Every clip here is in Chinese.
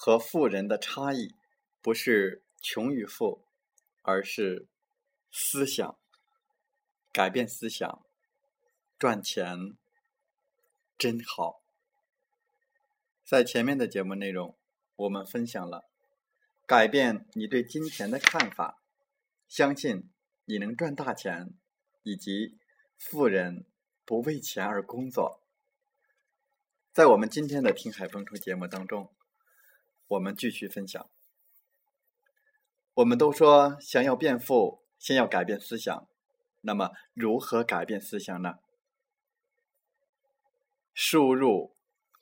和富人的差异，不是穷与富，而是思想。改变思想，赚钱真好。在前面的节目内容，我们分享了改变你对金钱的看法，相信你能赚大钱，以及富人不为钱而工作。在我们今天的《听海风车》节目当中，我们继续分享。我们都说想要变富，先要改变思想。那么，如何改变思想呢？输入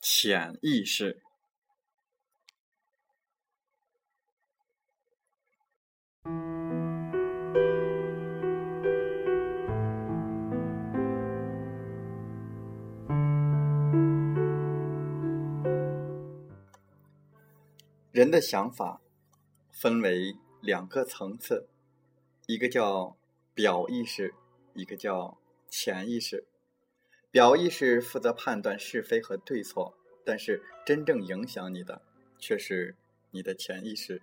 潜意识。人的想法分为两个层次，一个叫表意识，一个叫潜意识。表意识负责判断是非和对错，但是真正影响你的却是你的潜意识。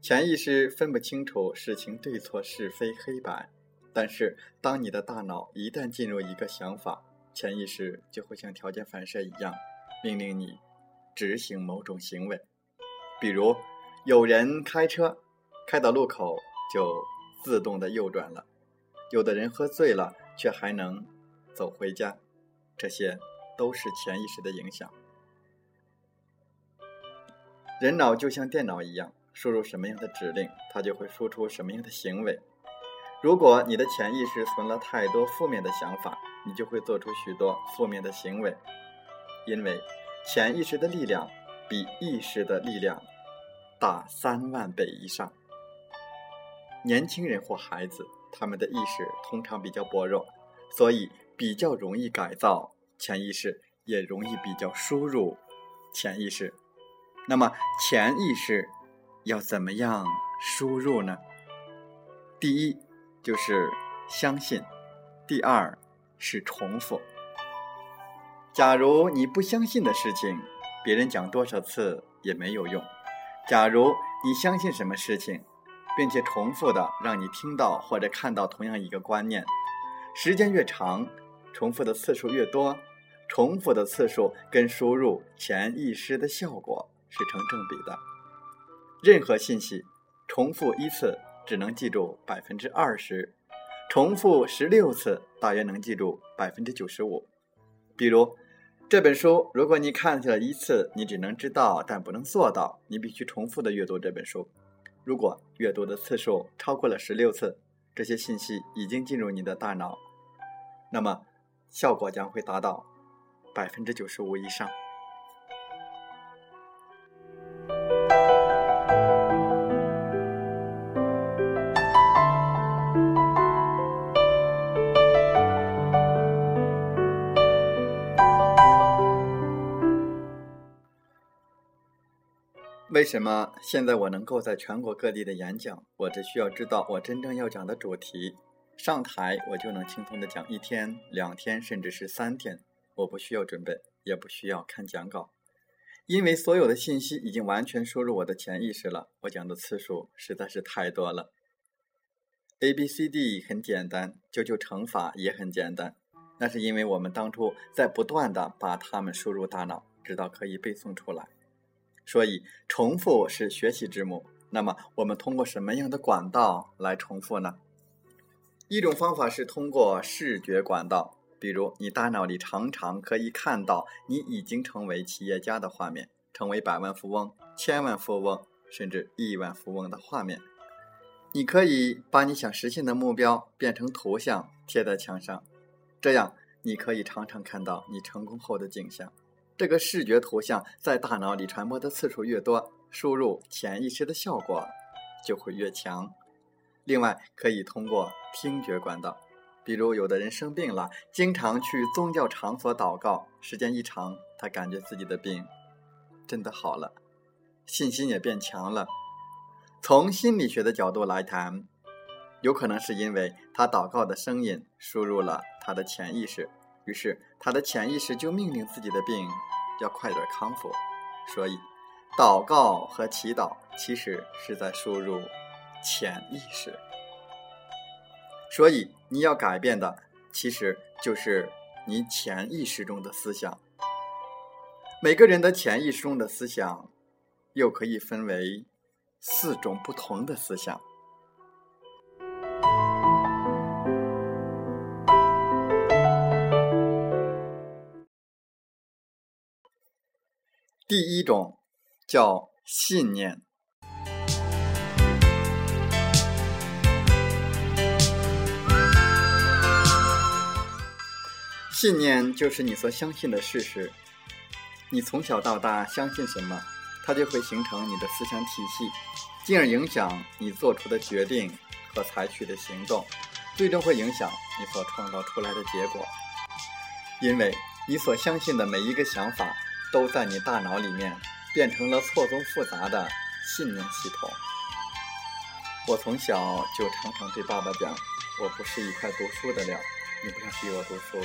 潜意识分不清楚事情对错是非黑白，但是当你的大脑一旦进入一个想法，潜意识就会像条件反射一样，命令你执行某种行为。比如，有人开车开到路口就自动的右转了；有的人喝醉了却还能走回家，这些都是潜意识的影响。人脑就像电脑一样，输入什么样的指令，它就会输出什么样的行为。如果你的潜意识存了太多负面的想法，你就会做出许多负面的行为，因为潜意识的力量。比意识的力量大三万倍以上。年轻人或孩子，他们的意识通常比较薄弱，所以比较容易改造潜意识，也容易比较输入潜意识。那么，潜意识要怎么样输入呢？第一就是相信，第二是重复。假如你不相信的事情，别人讲多少次也没有用。假如你相信什么事情，并且重复的让你听到或者看到同样一个观念，时间越长，重复的次数越多，重复的次数跟输入潜意识的效果是成正比的。任何信息重复一次只能记住百分之二十，重复十六次大约能记住百分之九十五。比如。这本书，如果你看了一次，你只能知道，但不能做到。你必须重复的阅读这本书。如果阅读的次数超过了十六次，这些信息已经进入你的大脑，那么效果将会达到百分之九十五以上。为什么现在我能够在全国各地的演讲？我只需要知道我真正要讲的主题，上台我就能轻松的讲一天、两天，甚至是三天。我不需要准备，也不需要看讲稿，因为所有的信息已经完全输入我的潜意识了。我讲的次数实在是太多了。A、B、C、D 很简单，九九乘法也很简单，那是因为我们当初在不断的把它们输入大脑，直到可以背诵出来。所以，重复是学习之母。那么，我们通过什么样的管道来重复呢？一种方法是通过视觉管道，比如你大脑里常常可以看到你已经成为企业家的画面，成为百万富翁、千万富翁，甚至亿万富翁的画面。你可以把你想实现的目标变成图像贴在墙上，这样你可以常常看到你成功后的景象。这个视觉图像在大脑里传播的次数越多，输入潜意识的效果就会越强。另外，可以通过听觉管道，比如有的人生病了，经常去宗教场所祷告，时间一长，他感觉自己的病真的好了，信心也变强了。从心理学的角度来谈，有可能是因为他祷告的声音输入了他的潜意识。于是，他的潜意识就命令自己的病要快点康复。所以，祷告和祈祷其实是在输入潜意识。所以，你要改变的其实就是你潜意识中的思想。每个人的潜意识中的思想又可以分为四种不同的思想。第一种叫信念，信念就是你所相信的事实。你从小到大相信什么，它就会形成你的思想体系，进而影响你做出的决定和采取的行动，最终会影响你所创造出来的结果。因为你所相信的每一个想法。都在你大脑里面变成了错综复杂的信念系统。我从小就常常对爸爸讲：“我不是一块读书的料，你不要逼我读书。”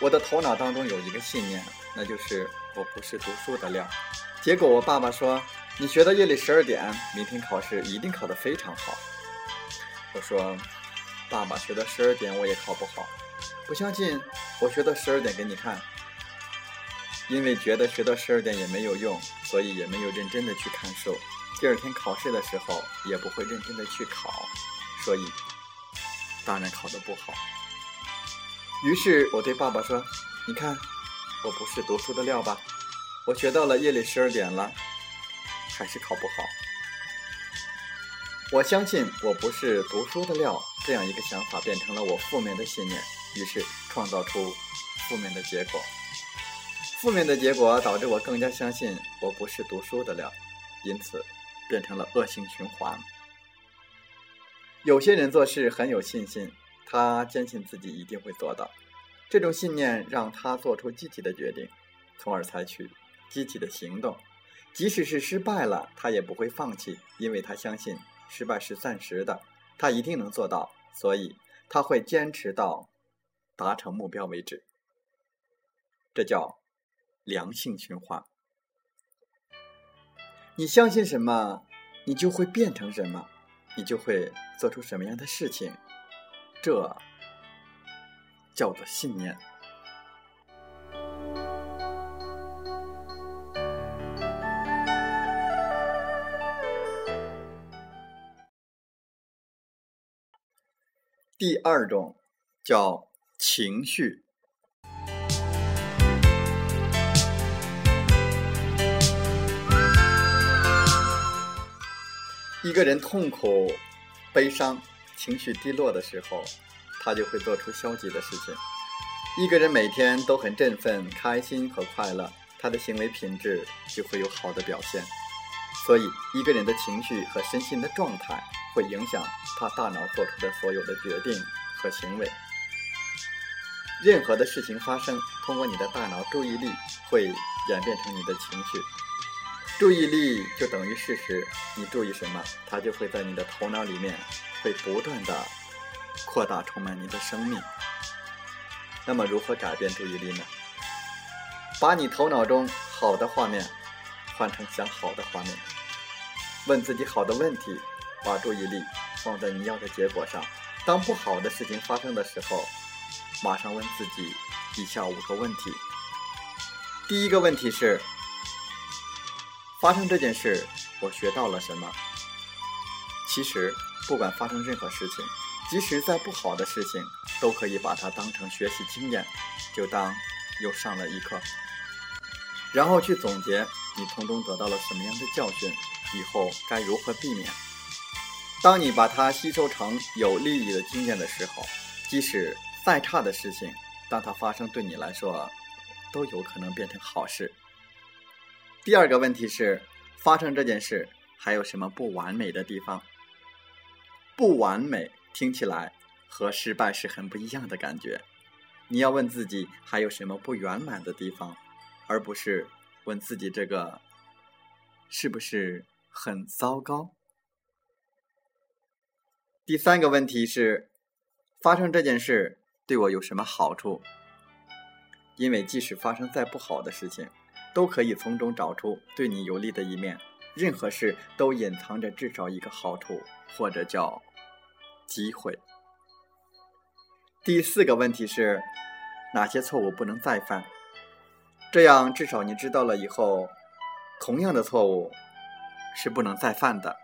我的头脑当中有一个信念，那就是我不是读书的料。结果我爸爸说：“你学到夜里十二点，明天考试一定考得非常好。”我说：“爸爸学到十二点我也考不好，不相信我学到十二点给你看。”因为觉得学到十二点也没有用，所以也没有认真的去看书。第二天考试的时候也不会认真的去考，所以当然考得不好。于是我对爸爸说：“你看，我不是读书的料吧？我学到了夜里十二点了，还是考不好。我相信我不是读书的料，这样一个想法变成了我负面的信念，于是创造出负面的结果。”负面的结果导致我更加相信我不是读书的料，因此变成了恶性循环。有些人做事很有信心，他坚信自己一定会做到，这种信念让他做出积极的决定，从而采取积极的行动。即使是失败了，他也不会放弃，因为他相信失败是暂时的，他一定能做到，所以他会坚持到达成目标为止。这叫。良性循环，你相信什么，你就会变成什么，你就会做出什么样的事情，这叫做信念。第二种叫情绪。一个人痛苦、悲伤、情绪低落的时候，他就会做出消极的事情。一个人每天都很振奋、开心和快乐，他的行为品质就会有好的表现。所以，一个人的情绪和身心的状态会影响他大脑做出的所有的决定和行为。任何的事情发生，通过你的大脑注意力会演变成你的情绪。注意力就等于事实，你注意什么，它就会在你的头脑里面会不断的扩大，充满你的生命。那么，如何改变注意力呢？把你头脑中好的画面换成想好的画面，问自己好的问题，把注意力放在你要的结果上。当不好的事情发生的时候，马上问自己以下五个问题。第一个问题是。发生这件事，我学到了什么？其实，不管发生任何事情，即使再不好的事情，都可以把它当成学习经验，就当又上了一课。然后去总结你从中得到了什么样的教训，以后该如何避免。当你把它吸收成有利益的经验的时候，即使再差的事情，当它发生，对你来说都有可能变成好事。第二个问题是，发生这件事还有什么不完美的地方？不完美听起来和失败是很不一样的感觉。你要问自己还有什么不圆满的地方，而不是问自己这个是不是很糟糕。第三个问题是，发生这件事对我有什么好处？因为即使发生再不好的事情。都可以从中找出对你有利的一面。任何事都隐藏着至少一个好处，或者叫机会。第四个问题是，哪些错误不能再犯？这样至少你知道了以后，同样的错误是不能再犯的。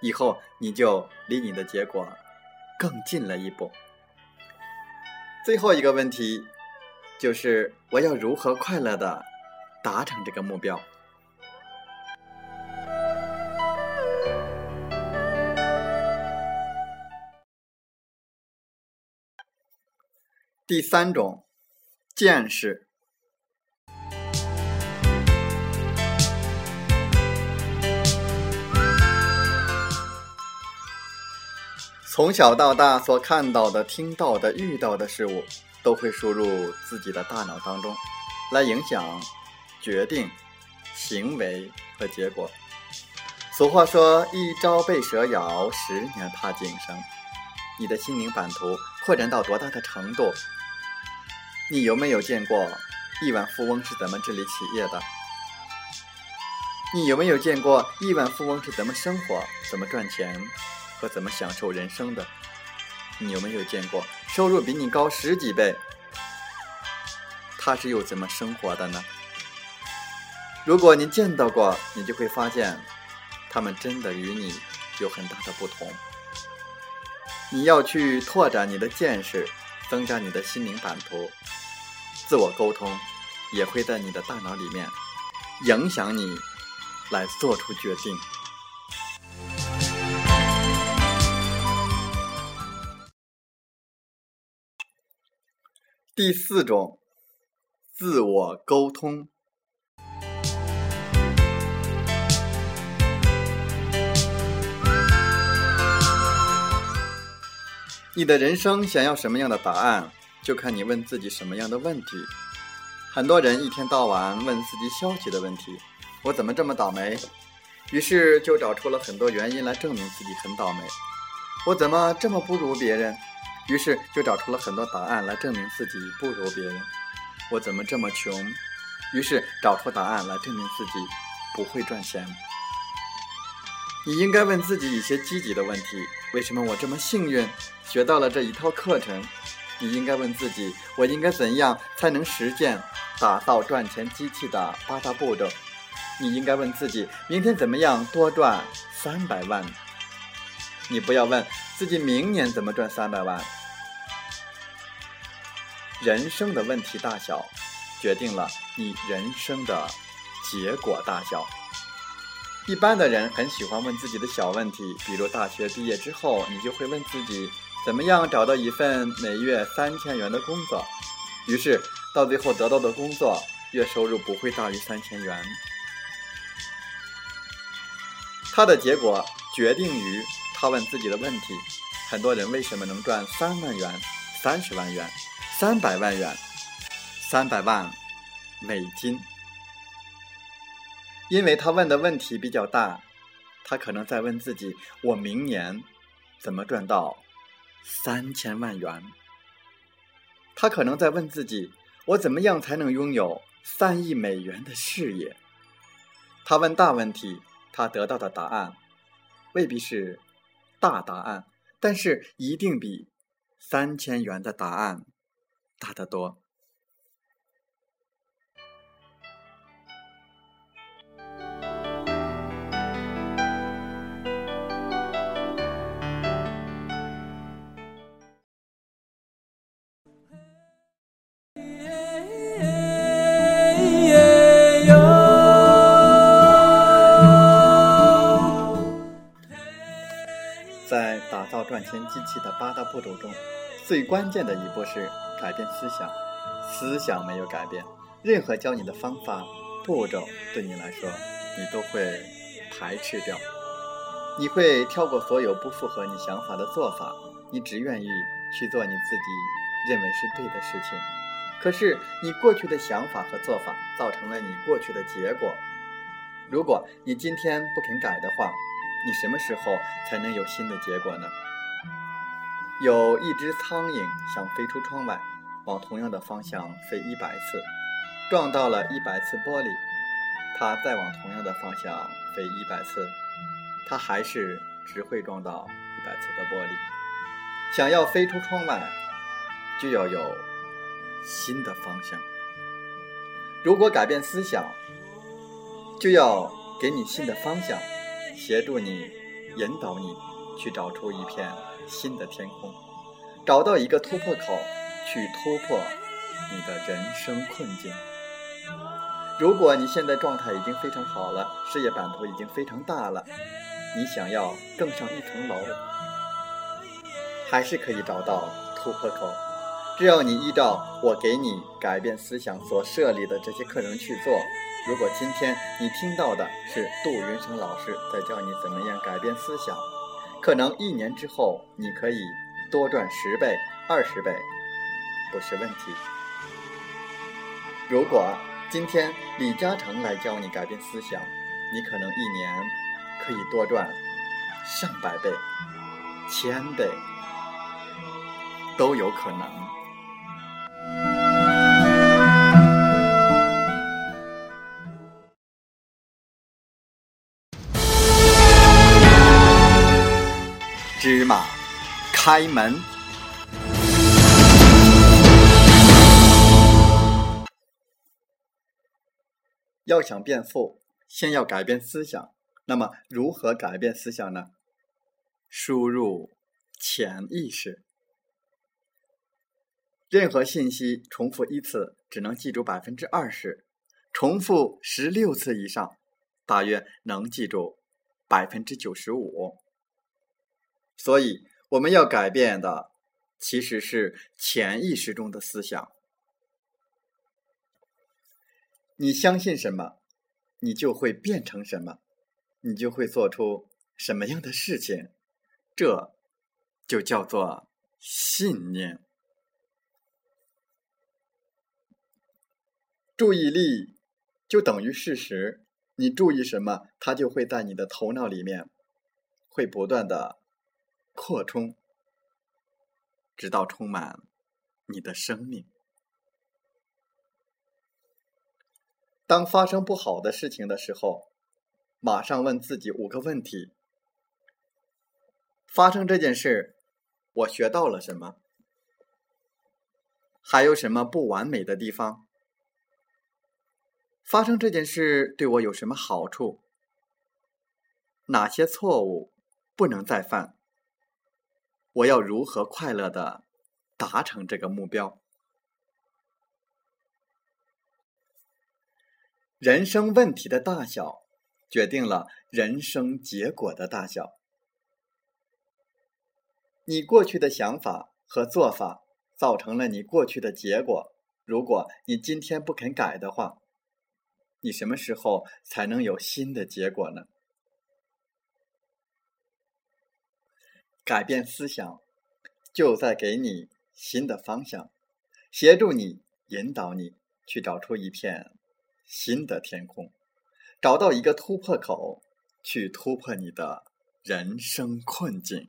以后你就离你的结果更近了一步。最后一个问题就是，我要如何快乐的？达成这个目标。第三种见识，从小到大所看到的、听到的、遇到的事物，都会输入自己的大脑当中，来影响。决定、行为和结果。俗话说：“一朝被蛇咬，十年怕井绳。”你的心灵版图扩展到多大的程度？你有没有见过亿万富翁是怎么治理企业的？你有没有见过亿万富翁是怎么生活、怎么赚钱和怎么享受人生的？你有没有见过收入比你高十几倍，他是又怎么生活的呢？如果你见到过，你就会发现，他们真的与你有很大的不同。你要去拓展你的见识，增加你的心灵版图，自我沟通也会在你的大脑里面影响你来做出决定。第四种，自我沟通。你的人生想要什么样的答案，就看你问自己什么样的问题。很多人一天到晚问自己消极的问题：“我怎么这么倒霉？”于是就找出了很多原因来证明自己很倒霉。我怎么这么不如别人？于是就找出了很多答案来证明自己不如别人。我怎么这么穷？于是找出答案来证明自己不会赚钱。你应该问自己一些积极的问题：为什么我这么幸运？学到了这一套课程，你应该问自己：我应该怎样才能实践打造赚钱机器的八大步骤？你应该问自己：明天怎么样多赚三百万？你不要问自己明年怎么赚三百万。人生的问题大小，决定了你人生的结果大小。一般的人很喜欢问自己的小问题，比如大学毕业之后，你就会问自己。怎么样找到一份每月三千元的工作？于是到最后得到的工作月收入不会大于三千元。他的结果决定于他问自己的问题。很多人为什么能赚三万元、三十万元、三百万元、三百万美金？因为他问的问题比较大，他可能在问自己：我明年怎么赚到三千万元？他可能在问自己：我怎么样才能拥有三亿美元的事业？他问大问题，他得到的答案未必是大答案，但是一定比三千元的答案大得多。赚钱机器的八大步骤中，最关键的一步是改变思想。思想没有改变，任何教你的方法、步骤对你来说，你都会排斥掉。你会跳过所有不符合你想法的做法，你只愿意去做你自己认为是对的事情。可是，你过去的想法和做法造成了你过去的结果。如果你今天不肯改的话，你什么时候才能有新的结果呢？有一只苍蝇想飞出窗外，往同样的方向飞一百次，撞到了一百次玻璃。它再往同样的方向飞一百次，它还是只会撞到一百次的玻璃。想要飞出窗外，就要有新的方向。如果改变思想，就要给你新的方向。协助你，引导你去找出一片新的天空，找到一个突破口，去突破你的人生困境。如果你现在状态已经非常好了，事业版图已经非常大了，你想要更上一层楼，还是可以找到突破口。只要你依照我给你改变思想所设立的这些课程去做。如果今天你听到的是杜云生老师在教你怎么样改变思想，可能一年之后你可以多赚十倍、二十倍，不是问题。如果今天李嘉诚来教你改变思想，你可能一年可以多赚上百倍、千倍，都有可能。芝麻开门。要想变富，先要改变思想。那么，如何改变思想呢？输入潜意识。任何信息重复一次，只能记住百分之二十；重复十六次以上，大约能记住百分之九十五。所以，我们要改变的其实是潜意识中的思想。你相信什么，你就会变成什么，你就会做出什么样的事情。这就叫做信念。注意力就等于事实，你注意什么，它就会在你的头脑里面会不断的。扩充，直到充满你的生命。当发生不好的事情的时候，马上问自己五个问题：发生这件事，我学到了什么？还有什么不完美的地方？发生这件事对我有什么好处？哪些错误不能再犯？我要如何快乐的达成这个目标？人生问题的大小，决定了人生结果的大小。你过去的想法和做法，造成了你过去的结果。如果你今天不肯改的话，你什么时候才能有新的结果呢？改变思想，就在给你新的方向，协助你、引导你去找出一片新的天空，找到一个突破口，去突破你的人生困境。